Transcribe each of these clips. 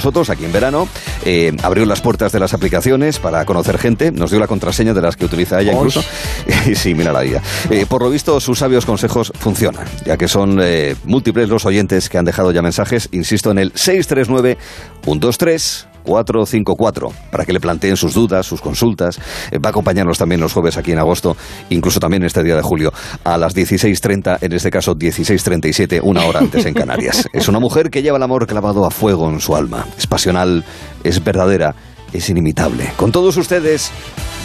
nosotros aquí en verano, eh, abrió las puertas de las aplicaciones para conocer gente, nos dio la contraseña de las que utiliza ella incluso. Y sí, mira la vida. Eh, por lo visto, sus sabios consejos funcionan, ya que son eh, múltiples los oyentes que han dejado ya mensajes, insisto, en el 639 123 454 para que le planteen sus dudas, sus consultas. Eh, va a acompañarnos también los jueves aquí en agosto, incluso también este día de julio, a las 16.30, en este caso 16.37, una hora antes en Canarias. Es una mujer que lleva el amor clavado a fuego en su alma. Es pasional, es verdadera, es inimitable. Con todos ustedes,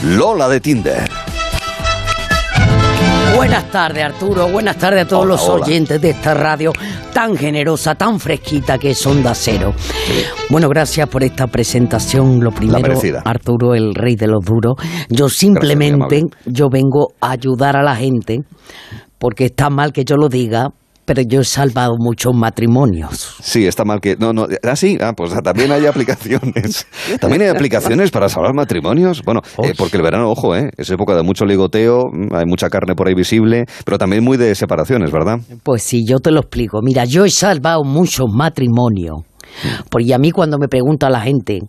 Lola de Tinder. Buenas tardes, Arturo. Buenas tardes a todos Hola, los hola. oyentes de esta radio tan generosa, tan fresquita que es Onda Cero. Bueno, gracias por esta presentación. Lo primero. Arturo, el rey de los duros. Yo simplemente, yo vengo a ayudar a la gente, porque está mal que yo lo diga, pero yo he salvado muchos matrimonios. Sí, está mal que... No, no, ah, sí, ah, pues también hay aplicaciones. También hay aplicaciones para salvar matrimonios. Bueno, eh, porque el verano, ojo, eh, es época de mucho ligoteo, mm, hay mucha carne por ahí visible, pero también muy de separaciones, ¿verdad? Pues sí, yo te lo explico. Mira, yo he salvado muchos matrimonios. Porque a mí cuando me pregunta la gente,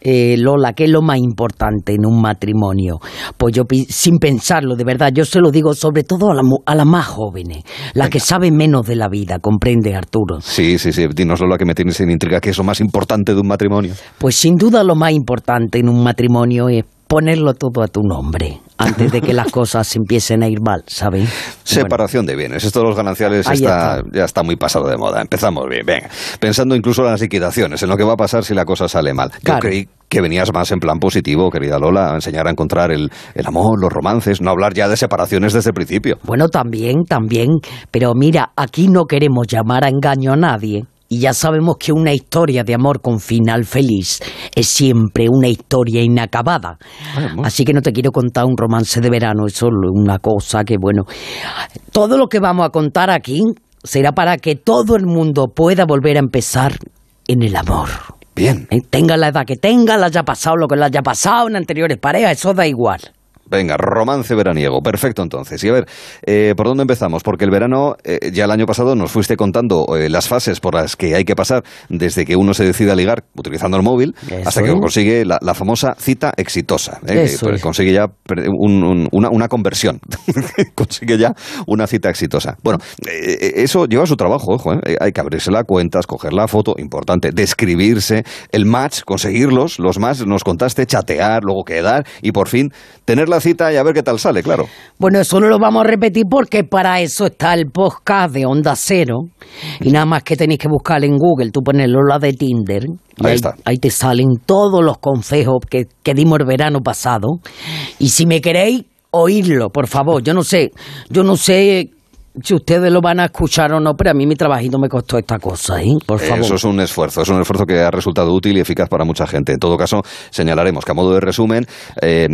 eh, Lola, ¿qué es lo más importante en un matrimonio? Pues yo sin pensarlo, de verdad, yo se lo digo sobre todo a, la a las más jóvenes, las que saben menos de la vida, ¿comprende Arturo? Sí, sí, sí. Dinos lo que me tienes en intriga, ¿qué es lo más importante de un matrimonio? Pues sin duda lo más importante en un matrimonio es ponerlo todo a tu nombre, antes de que las cosas empiecen a ir mal, ¿sabes? Separación de bienes. Esto de los gananciales está, está. ya está muy pasado de moda. Empezamos bien, venga. Pensando incluso en las liquidaciones, en lo que va a pasar si la cosa sale mal. Yo Claro. creí que venías más en plan positivo, querida Lola, a enseñar a encontrar el, el amor, los romances, no hablar ya de separaciones desde el principio. Bueno, también, también. Pero mira, aquí no queremos llamar a engaño a nadie. Y ya sabemos que una historia de amor con final feliz es siempre una historia inacabada. Así que no te quiero contar un romance de verano, es solo una cosa que, bueno, todo lo que vamos a contar aquí será para que todo el mundo pueda volver a empezar en el amor. Bien. Eh, Tenga la edad que tenga, le haya pasado lo que le haya pasado en anteriores parejas, eso da igual. Venga, romance veraniego. Perfecto, entonces. Y a ver, eh, ¿por dónde empezamos? Porque el verano, eh, ya el año pasado nos fuiste contando eh, las fases por las que hay que pasar desde que uno se decide a ligar utilizando el móvil Eso hasta que es. consigue la, la famosa cita exitosa. ¿eh? Que. Consigue ya un- un- una, una conversión. consigue ya una cita exitosa. Bueno, eso lleva su trabajo, ojo. Hay que abrirse la cuenta, escoger la foto, importante, describirse, el match, conseguirlos, los más, nos contaste, chatear, luego quedar y por fin tener la cita y a ver qué tal sale, claro. Bueno, eso no lo vamos a repetir porque para eso está el podcast de Onda Cero. Y nada más que tenéis que buscar en Google, tú pones Lola de Tinder. y Ahí está. Ahí te salen todos los consejos que, que dimos el verano pasado. Y si me queréis, oírlo, por favor. Yo no sé, yo no sé si ustedes lo van a escuchar o no, pero a mí mi trabajito me costó esta cosa, ¿eh? Por favor. Eso es un esfuerzo, es un esfuerzo que ha resultado útil y eficaz para mucha gente. En todo caso, señalaremos que a modo de resumen, eh,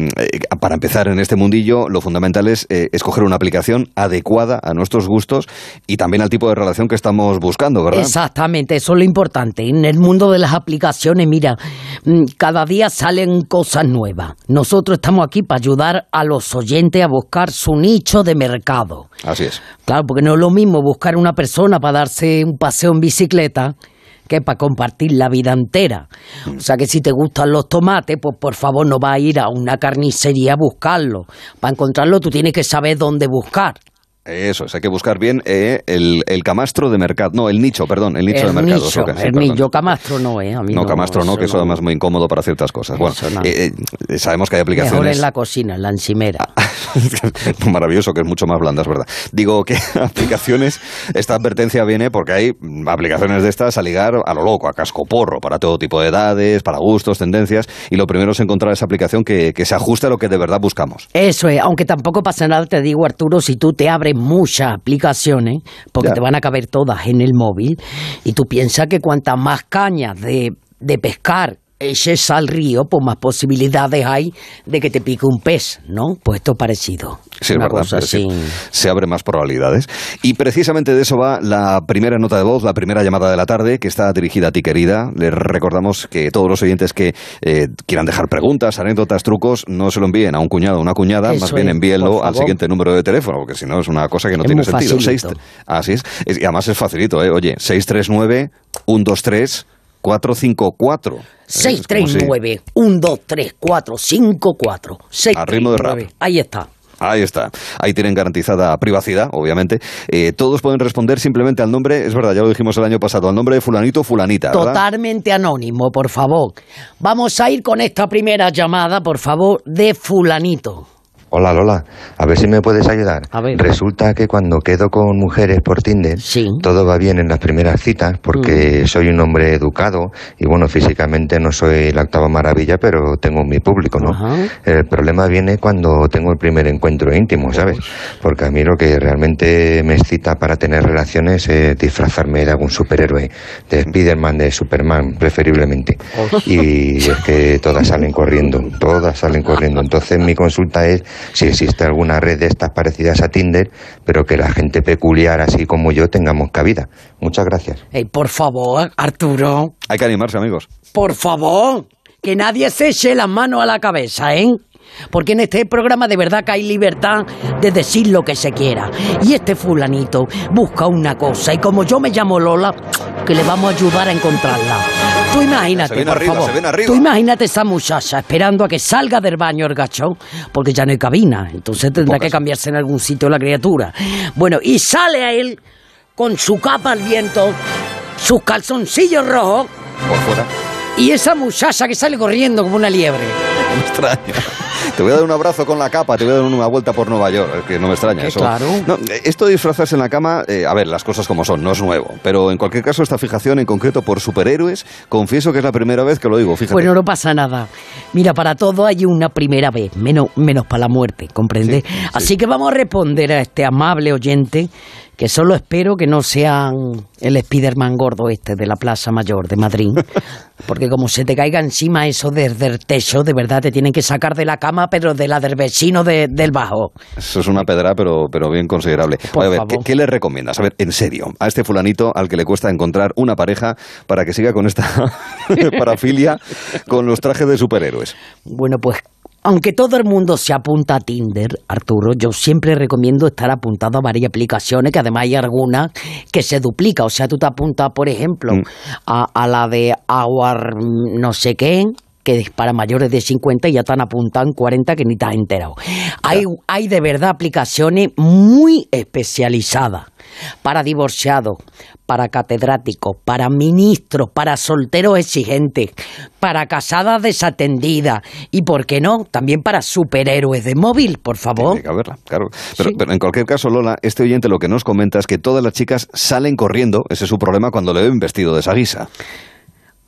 para empezar en este mundillo, lo fundamental es eh, escoger una aplicación adecuada a nuestros gustos y también al tipo de relación que estamos buscando, ¿verdad? Exactamente, eso es lo importante. En el mundo de las aplicaciones, mira, mm, cada día salen cosas nuevas. Nosotros estamos aquí para ayudar a los oyentes a buscar su nicho de mercado. Así es. Claro, porque no es lo mismo buscar una persona para darse un paseo en bicicleta que para compartir la vida entera. O sea que si te gustan los tomates, pues por favor no va a ir a una carnicería a buscarlo. Para encontrarlo tú tienes que saber dónde buscar. Eso es, hay que buscar bien eh, el, el camastro de mercado. No, el nicho, perdón, el nicho el de mercado. nicho, lo que- sí, el nicho camastro no, ¿eh? A mí No, camastro no, que eso además es muy incómodo para ciertas cosas. Bueno, no. eh, eh, sabemos que hay Mejor aplicaciones... en la cocina, en la encimera. Maravilloso, que es mucho más blanda, es verdad. Digo que aplicaciones, esta advertencia viene porque hay aplicaciones de estas a ligar a lo loco, a casco porro, para todo tipo de edades, para gustos, tendencias, y lo primero es encontrar esa aplicación que, que se ajuste a lo que de verdad buscamos. Eso es, aunque tampoco pasa nada, te digo Arturo, si tú te abres muchas aplicaciones, porque Ya. te van a caber todas en el móvil, y tú piensas que cuantas más cañas de, de pescar eches al río, pues más posibilidades hay de que te pique un pez, ¿no? Pues esto es parecido. Sí, es verdad. así. se abren más probabilidades. Y precisamente de eso va la primera nota de voz, la primera llamada de la tarde, que está dirigida a ti, querida. Les recordamos que todos los oyentes que eh, quieran dejar preguntas, anécdotas, trucos, no se lo envíen a un cuñado o una cuñada, Eso más bien envíenlo al siguiente número de teléfono, porque si no es una cosa que no Es tiene sentido. Seis- así es. Es- Y además es facilito, ¿eh? Oye, 639 123 454. 639-123-454. A ritmo de rap. Ahí está. Ahí está. Ahí tienen garantizada privacidad, obviamente. Eh, todos pueden responder simplemente al nombre, es verdad, ya lo dijimos el año pasado, al nombre de fulanito fulanita. ¿verdad? Totalmente anónimo, por favor. Vamos a ir con esta primera llamada, por favor, de fulanito. Hola Lola, a ver si me puedes ayudar. A ver. Resulta que cuando quedo con mujeres por Tinder, Sí. todo va bien en las primeras citas porque soy un hombre educado y bueno, físicamente no soy la octava maravilla, pero tengo mi público, ¿no? Ajá. El problema viene cuando tengo el primer encuentro íntimo, ¿sabes? Porque a mí lo que realmente me excita para tener relaciones es disfrazarme de algún superhéroe, de Spiderman, de Superman, preferiblemente. Y es que todas salen corriendo, todas salen corriendo. Entonces mi consulta es si existe alguna red de estas parecidas a Tinder, pero que la gente peculiar así como yo tengamos cabida. Muchas gracias. Ey, por favor, Arturo, Hay que animarse, amigos. por favor, que nadie se eche las manos a la cabeza, ¿eh? Porque en este programa de verdad que hay libertad de decir lo que se quiera. Y este fulanito busca una cosa y como yo me llamo Lola, que le vamos a ayudar a encontrarla. Tú imagínate, por arriba, favor. Tú imagínate esa muchacha esperando a que salga del baño el gachón, porque ya no hay cabina. Entonces tendrá Pocas. que cambiarse en algún sitio la criatura. Bueno, y sale a él con su capa al viento, sus calzoncillos rojos Por fuera. y esa muchacha que sale corriendo como una liebre. Extraña. Te voy a dar un abrazo con la capa, te voy a dar una vuelta por Nueva York, que no me extraña eso. claro. No, esto de disfrazarse en la cama, eh, a ver, las cosas como son, no es nuevo. Pero en cualquier caso, esta fijación en concreto por superhéroes, confieso que es la primera vez que lo digo, fíjate. Bueno, no pasa nada. Mira, para todo hay una primera vez, menos, menos para la muerte, ¿comprende? Sí, sí. Así que vamos a responder a este amable oyente, que solo espero que no sean el Spiderman gordo este de la Plaza Mayor de Madrid. Porque como se te caiga encima eso desde el techo, de verdad te tienen que sacar de la cama, pero de la del vecino de- del bajo. Eso es una pedra, pero, pero bien considerable. Por a ver, ¿qué, favor. qué le recomiendas? A ver, en serio, a este fulanito al que le cuesta encontrar una pareja para que siga con esta parafilia con los trajes de superhéroes. Bueno, pues aunque todo el mundo se apunta a Tinder, Arturo, yo siempre recomiendo estar apuntado a varias aplicaciones, que además hay algunas que se duplica. O sea, tú te apuntas, por ejemplo, Mm. a, a la de Our mm, no sé qué, que es para mayores de 50 y ya están apuntados en 40 que ni te has enterado. Hay, hay de verdad aplicaciones muy especializadas para divorciados, para catedráticos, para ministros, para solteros exigentes, para casadas desatendidas y, ¿por qué no?, también para superhéroes de móvil, por favor. Tiene que haberla, claro. Pero, Sí. pero en cualquier caso, Lola, este oyente lo que nos comenta es que todas las chicas salen corriendo, ese es su problema, cuando le ven vestido de esa guisa.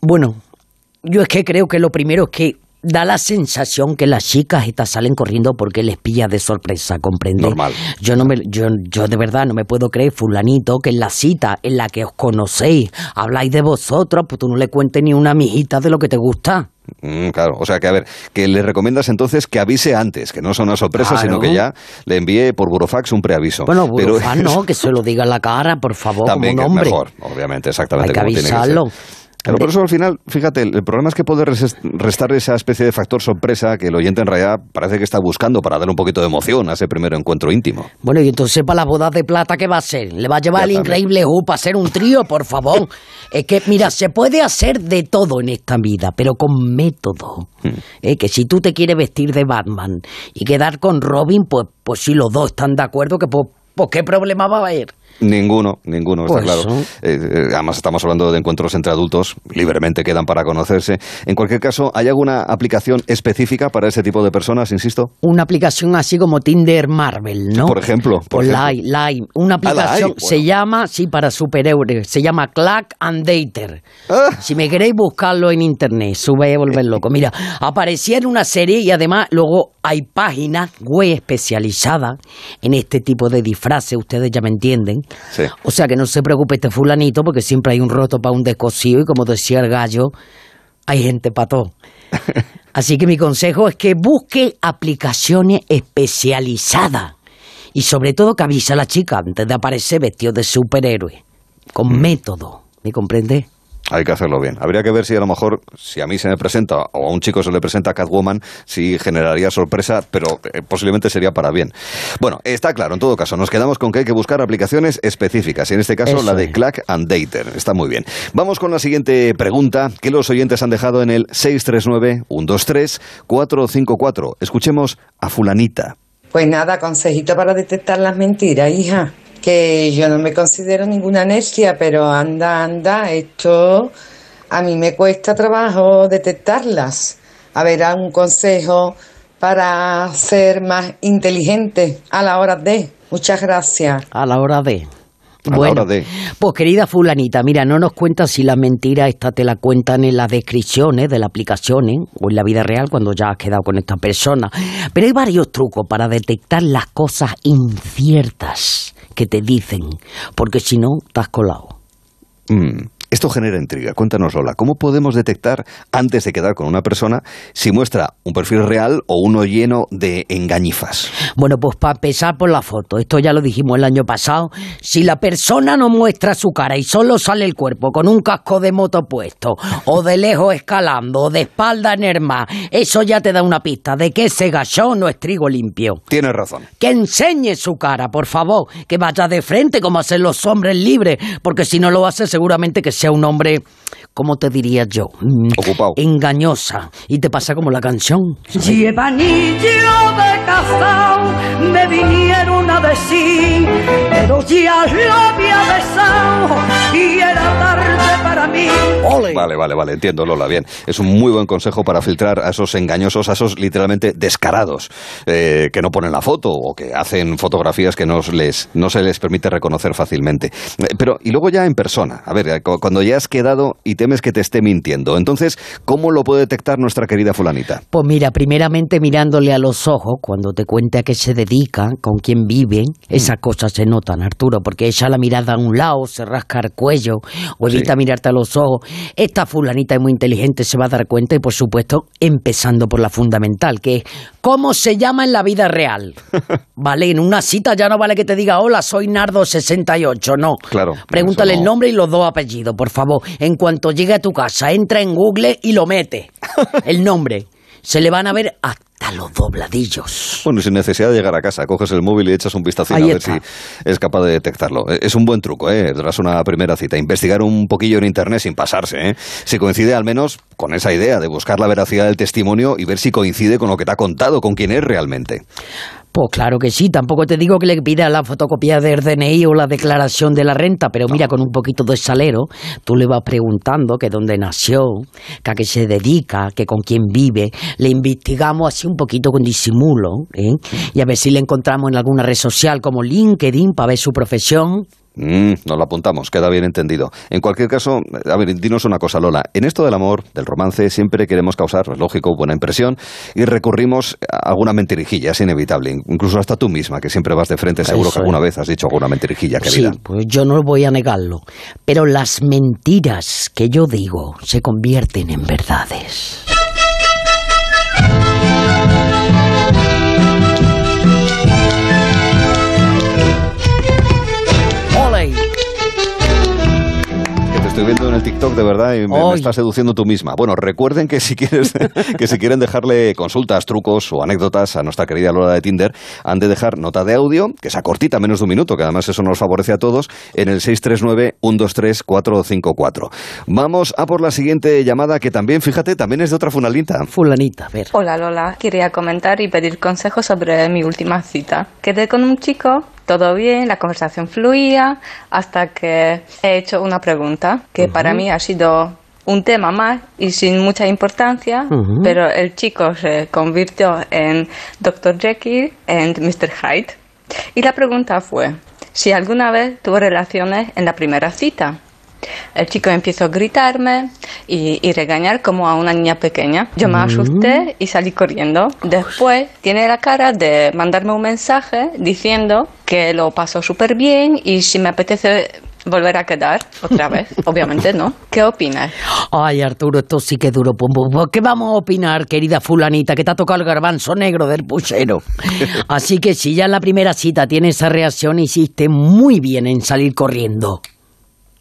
Bueno, yo es que creo que lo primero es que da la sensación que las chicas estas salen corriendo porque les pilla de sorpresa, ¿comprende? Normal. Yo no me, yo, yo de verdad no me puedo creer, fulanito, que en la cita en la que os conocéis, habláis de vosotros, pues tú no le cuentes ni una mijita de lo que te gusta. Mm, claro, o sea que a ver, que le recomiendas entonces que avise antes, que no sea una sorpresa, Claro. sino que ya le envíe por burofax un preaviso. Bueno, Pero Burofán no, que se lo diga en la cara, por favor, También como que un es hombre. mejor, obviamente, exactamente. Hay que como tiene ser. Pero por eso al final, fíjate, el problema es que puede res- restar esa especie de factor sorpresa que el oyente en realidad parece que está buscando para dar un poquito de emoción a ese primer encuentro íntimo. Bueno, y entonces para la boda de plata, ¿qué va a hacer? ¿Le va a llevar Ya el también. increíble Who para hacer un trío, por favor? es que, mira, se puede hacer de todo en esta vida, pero con método. Hmm. Que si tú te quieres vestir de Batman y quedar con Robin, pues, pues si los dos están de acuerdo, que pues, pues ¿qué problema va a haber? Ninguno, ninguno, está Pues claro. Eh, eh, además, estamos hablando de encuentros entre adultos, libremente quedan para conocerse. En cualquier caso, ¿hay alguna aplicación específica para ese tipo de personas, insisto? Una aplicación así como Tinder Marvel, ¿no? Por ejemplo, por Pues ejemplo. Una Ah, aplicación bueno. se llama, sí, para superhéroes, se llama Clack and Dater. Ah. Si me queréis buscarlo en internet, sube a volver loco. Mira, aparecía en una serie y además luego hay páginas web especializadas en este tipo de disfraces, ustedes ya me entienden. Sí. O sea que no se preocupe este fulanito porque siempre hay un roto para un descosido y como decía el gallo, hay gente para todo. Así que mi consejo es que busque aplicaciones especializadas y sobre todo que avise a la chica antes de aparecer vestido de superhéroe, con método, ¿me comprende? Hay que hacerlo bien. Habría que ver si a lo mejor, si a mí se me presenta o a un chico se le presenta Catwoman, si generaría sorpresa, pero eh, posiblemente sería para bien. Bueno, está claro, en todo caso, nos quedamos con que hay que buscar aplicaciones específicas, y en este caso Eso la de. Clack and Dater. Está muy bien. Vamos con la siguiente pregunta que los oyentes han dejado en el 639-123-454. Escuchemos a fulanita. Pues nada, consejito para detectar las mentiras, hija. Que yo no me considero ninguna necia, pero anda, anda, esto a mí me cuesta trabajo detectarlas. A ver, un consejo para ser más inteligente a la hora de. Muchas gracias. A la hora de. A la bueno, hora de. pues querida fulanita, mira, no nos cuentas si la mentira esta te la cuentan en las descripciones de la aplicación ¿eh? o en la vida real cuando ya has quedado con esta persona. Pero hay varios trucos para detectar las cosas inciertas que te dicen, porque si no, estás colado. Mm, Esto genera intriga. Cuéntanos, Lola, ¿cómo podemos detectar, antes de quedar con una persona, si muestra un perfil real o uno lleno de engañifas? Bueno, pues para empezar por la foto, esto ya lo dijimos el año pasado, si la persona no muestra su cara y solo sale el cuerpo con un casco de moto puesto, o de lejos escalando, o de espalda en el mar, eso ya te da una pista de que ese gachón no es trigo limpio. Tienes razón. Que enseñe su cara, por favor, que vaya de frente como hacen los hombres libres, porque si no lo hace seguramente que sea un hombre, ¿cómo te diría yo? Mm, Ocupado. Engañosa. Y te pasa como la canción. Lleva anillo de casao, me vinieron a decir, pero ya lo había besado y era tarde para mí. ¡Ole! Vale, vale, vale, entiendo, Lola, bien. Es un muy buen consejo para filtrar a esos engañosos, a esos literalmente descarados, eh, que no ponen la foto o que hacen fotografías que no, les, no se les permite reconocer fácilmente. Eh, Pero, y luego ya en persona, a ver, eh, cu- cuando ya has quedado y temes que te esté mintiendo, entonces, ¿cómo lo puede detectar nuestra querida fulanita? Pues mira, primeramente mirándole a los ojos, cuando te cuente a qué se dedica, con quién vive, esas cosas se notan, Arturo, porque echa la mirada a un lado, se rasca el cuello, o evita Sí. mirarte a los ojos. Esta fulanita es muy inteligente, se va a dar cuenta, y por supuesto, empezando por la fundamental, que es cómo se llama en la vida real. Vale, en una cita ya no vale que te diga, hola, soy Nardo68, no. Claro, Pregúntale no. el nombre y los dos apellidos, por favor. En cuanto llegue a tu casa, entra en Google y lo mete. El nombre. Se le van a ver hasta los dobladillos. Bueno, sin necesidad de llegar a casa, coges el móvil y echas un vistazo a ver si es capaz de detectarlo. Eh, Es un buen truco, ¿eh? Tras una primera cita, investigar un poquillo en internet sin pasarse, ¿eh? Si coincide al menos con esa idea de buscar la veracidad del testimonio y ver si coincide con lo que te ha contado, con quién es realmente. Pues claro que sí, tampoco te digo que le pida la fotocopia del DNI o la declaración de la renta, pero mira, con un poquito de salero, tú le vas preguntando que dónde nació, que a qué se dedica, que con quién vive, le investigamos así un poquito con disimulo, ¿eh? y a ver si le encontramos en alguna red social como LinkedIn para ver su profesión. Mm, nos lo apuntamos, queda bien entendido. En cualquier caso, a ver, dinos una cosa, Lola. En esto del amor, del romance, siempre queremos causar, es lógico, buena impresión y recurrimos a alguna mentirijilla, es inevitable. Incluso hasta tú misma, que siempre vas de frente, seguro que alguna es. vez has dicho alguna mentirijilla, Sí, querida. pues yo no voy a negarlo, pero las mentiras que yo digo se convierten en verdades. Estoy viendo en el TikTok de verdad y me, me estás seduciendo tú misma. Bueno, recuerden que si quieres que si quieren dejarle consultas, trucos o anécdotas a nuestra querida Lola de Tinder, han de dejar nota de audio, que sea cortita, menos de un minuto, que además eso nos favorece a todos, en el 639-123-454. Vamos a por la siguiente llamada, que también, fíjate, también es de otra funalita. Fulanita, a ver. Hola Lola, quería comentar y pedir consejos sobre mi última cita. Quedé con un chico, todo bien, la conversación fluía, hasta que he hecho una pregunta que para mí ha sido un tema más y sin mucha importancia, pero el chico se convirtió en Dr. Jekyll and Mr. Hyde. Y la pregunta fue si alguna vez tuvo relaciones en la primera cita. El chico empezó a gritarme y, y regañar como a una niña pequeña. Yo me asusté y salí corriendo. Después tiene la cara de mandarme un mensaje diciendo que lo pasó súper bien y si me apetece volver a quedar otra vez. Obviamente no. ¿Qué opinas? Ay, Arturo, esto sí que es duro. ¿Qué vamos a opinar, querida fulanita, que te ha tocado el garbanzo negro del puchero? Así que si ya en la primera cita tiene esa reacción, hiciste muy bien en salir corriendo.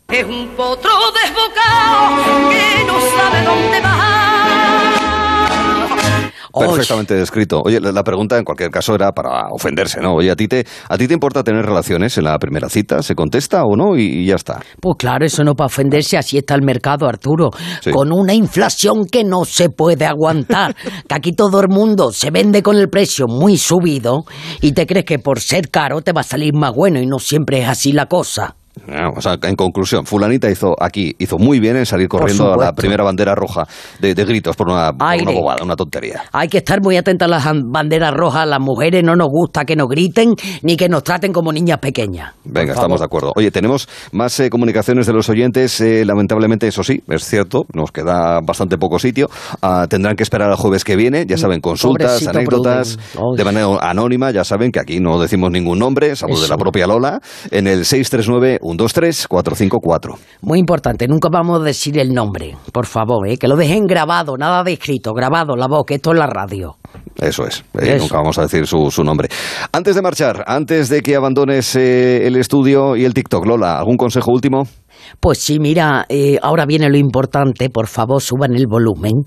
Es un potro desbocado que no sabe dónde va. Perfectamente descrito. Oye, la pregunta en cualquier caso era para ofenderse, ¿no? Oye, ¿a ti te, a ti te importa tener relaciones en la primera cita? ¿Se contesta o no? Y, y ya está. Pues claro, eso no para ofenderse, así está el mercado, Arturo. Sí. Con una inflación que no se puede aguantar. que aquí todo el mundo se vende con el precio muy subido y te crees que por ser caro te va a salir más bueno y no siempre es así la cosa. O sea, en conclusión, fulanita hizo aquí, hizo muy bien en salir corriendo a la primera bandera roja de, de gritos por una, por una bobada, una tontería. Hay que estar muy atentas a las an- banderas rojas. Las mujeres no nos gusta que nos griten ni que nos traten como niñas pequeñas. Venga, estamos de acuerdo. Oye, tenemos más eh, comunicaciones de los oyentes. eh, lamentablemente, eso sí, es cierto, nos queda bastante poco sitio. Ah, tendrán que esperar al jueves que viene. Ya saben, consultas, Pobrecito anécdotas, de manera anónima. Ya saben que aquí no decimos ningún nombre, salvo de la propia Lola, en el 639-123-454. Muy importante, nunca vamos a decir el nombre, por favor, ¿eh? que lo dejen grabado, nada de escrito, grabado la voz, que esto es la radio. Eso es, eh, Eso. nunca vamos a decir su, su nombre. Antes de marchar, antes de que abandones eh, el estudio y el TikTok, Lola, ¿algún consejo último? Pues sí, mira, eh, ahora viene lo importante, por favor suban el volumen.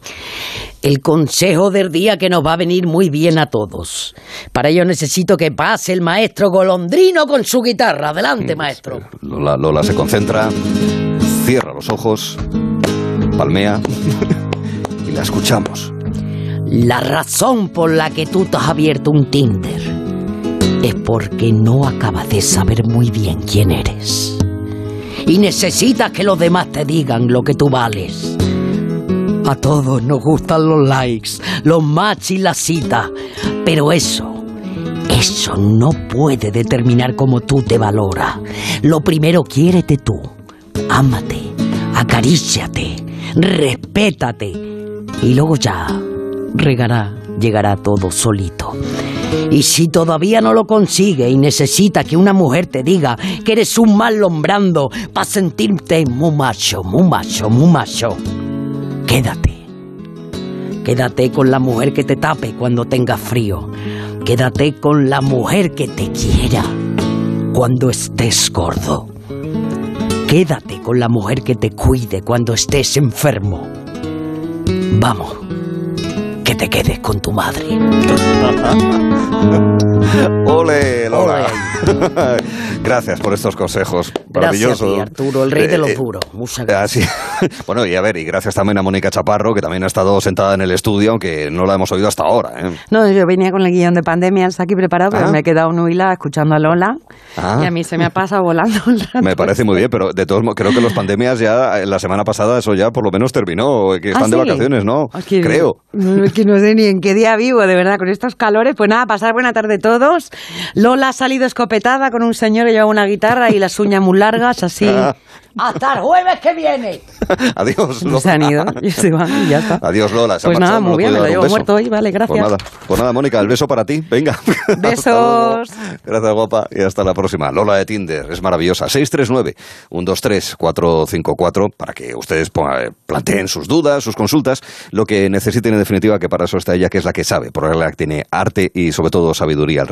El consejo del día que nos va a venir muy bien a todos. Para ello necesito que pase el maestro Golondrino con su guitarra. Adelante, maestro. Lola, Lola se concentra, cierra los ojos, palmea y la escuchamos. La razón por la que tú te has abierto un Tinder es porque no acabas de saber muy bien quién eres. Y necesitas que los demás te digan lo que tú vales. A todos nos gustan los likes, los match y las citas, pero eso, eso no puede determinar cómo tú te valoras. Lo primero, quiérete tú, ámate, acaríciate, respétate y luego ya regará, llegará todo solito. Y si todavía no lo consigue y necesita que una mujer te diga que eres un mal lombrando para sentirte muy macho, muy macho, muy macho, quédate. Quédate con la mujer que te tape cuando tengas frío. Quédate con la mujer que te quiera cuando estés gordo. Quédate con la mujer que te cuide cuando estés enfermo. Vamos, te quedes con tu madre. ¡Ole, Lola! Gracias por estos consejos. Gracias a Maravilloso. ti, Arturo, el rey de los Eh, duros. Muchas Ah, gracias. sí. Bueno, y a ver, y gracias también a Mónica Chaparro, que también ha estado sentada en el estudio, aunque no la hemos oído hasta ahora. ¿eh? No, yo venía con el guion de pandemias aquí preparado, pero Ah. me he quedado nuila escuchando a Lola Ah. y a mí se me ha pasado volando. Me parece muy bien, pero de todos modos, creo que los pandemias ya, eh, la semana pasada, eso ya por lo menos terminó, que están ¿Ah, de sí? vacaciones, ¿no? Creo. no, que no sé ni en qué día vivo, de verdad, con estos calores. Pues nada, pasar buena tarde todos. Lola ha salido escopetada con un señor que lleva una guitarra y las uñas muy largas, así. Hasta el jueves que viene. Adiós, Lola. Pues se han ido y se van y ya está. Adiós, Lola. se Pues nada, marchado, ¿no muy bien, me lo llevo muerto hoy, vale, gracias. Pues nada, pues nada, Mónica, el beso para ti. Venga. Besos. Gracias, guapa. Y hasta la próxima. Lola de Tinder, es maravillosa. 639-123-454 para que ustedes pongan- planteen sus dudas, sus consultas, lo que necesiten en definitiva, que para eso está ella, que es la que sabe, porque es la que tiene arte y sobre todo sabiduría al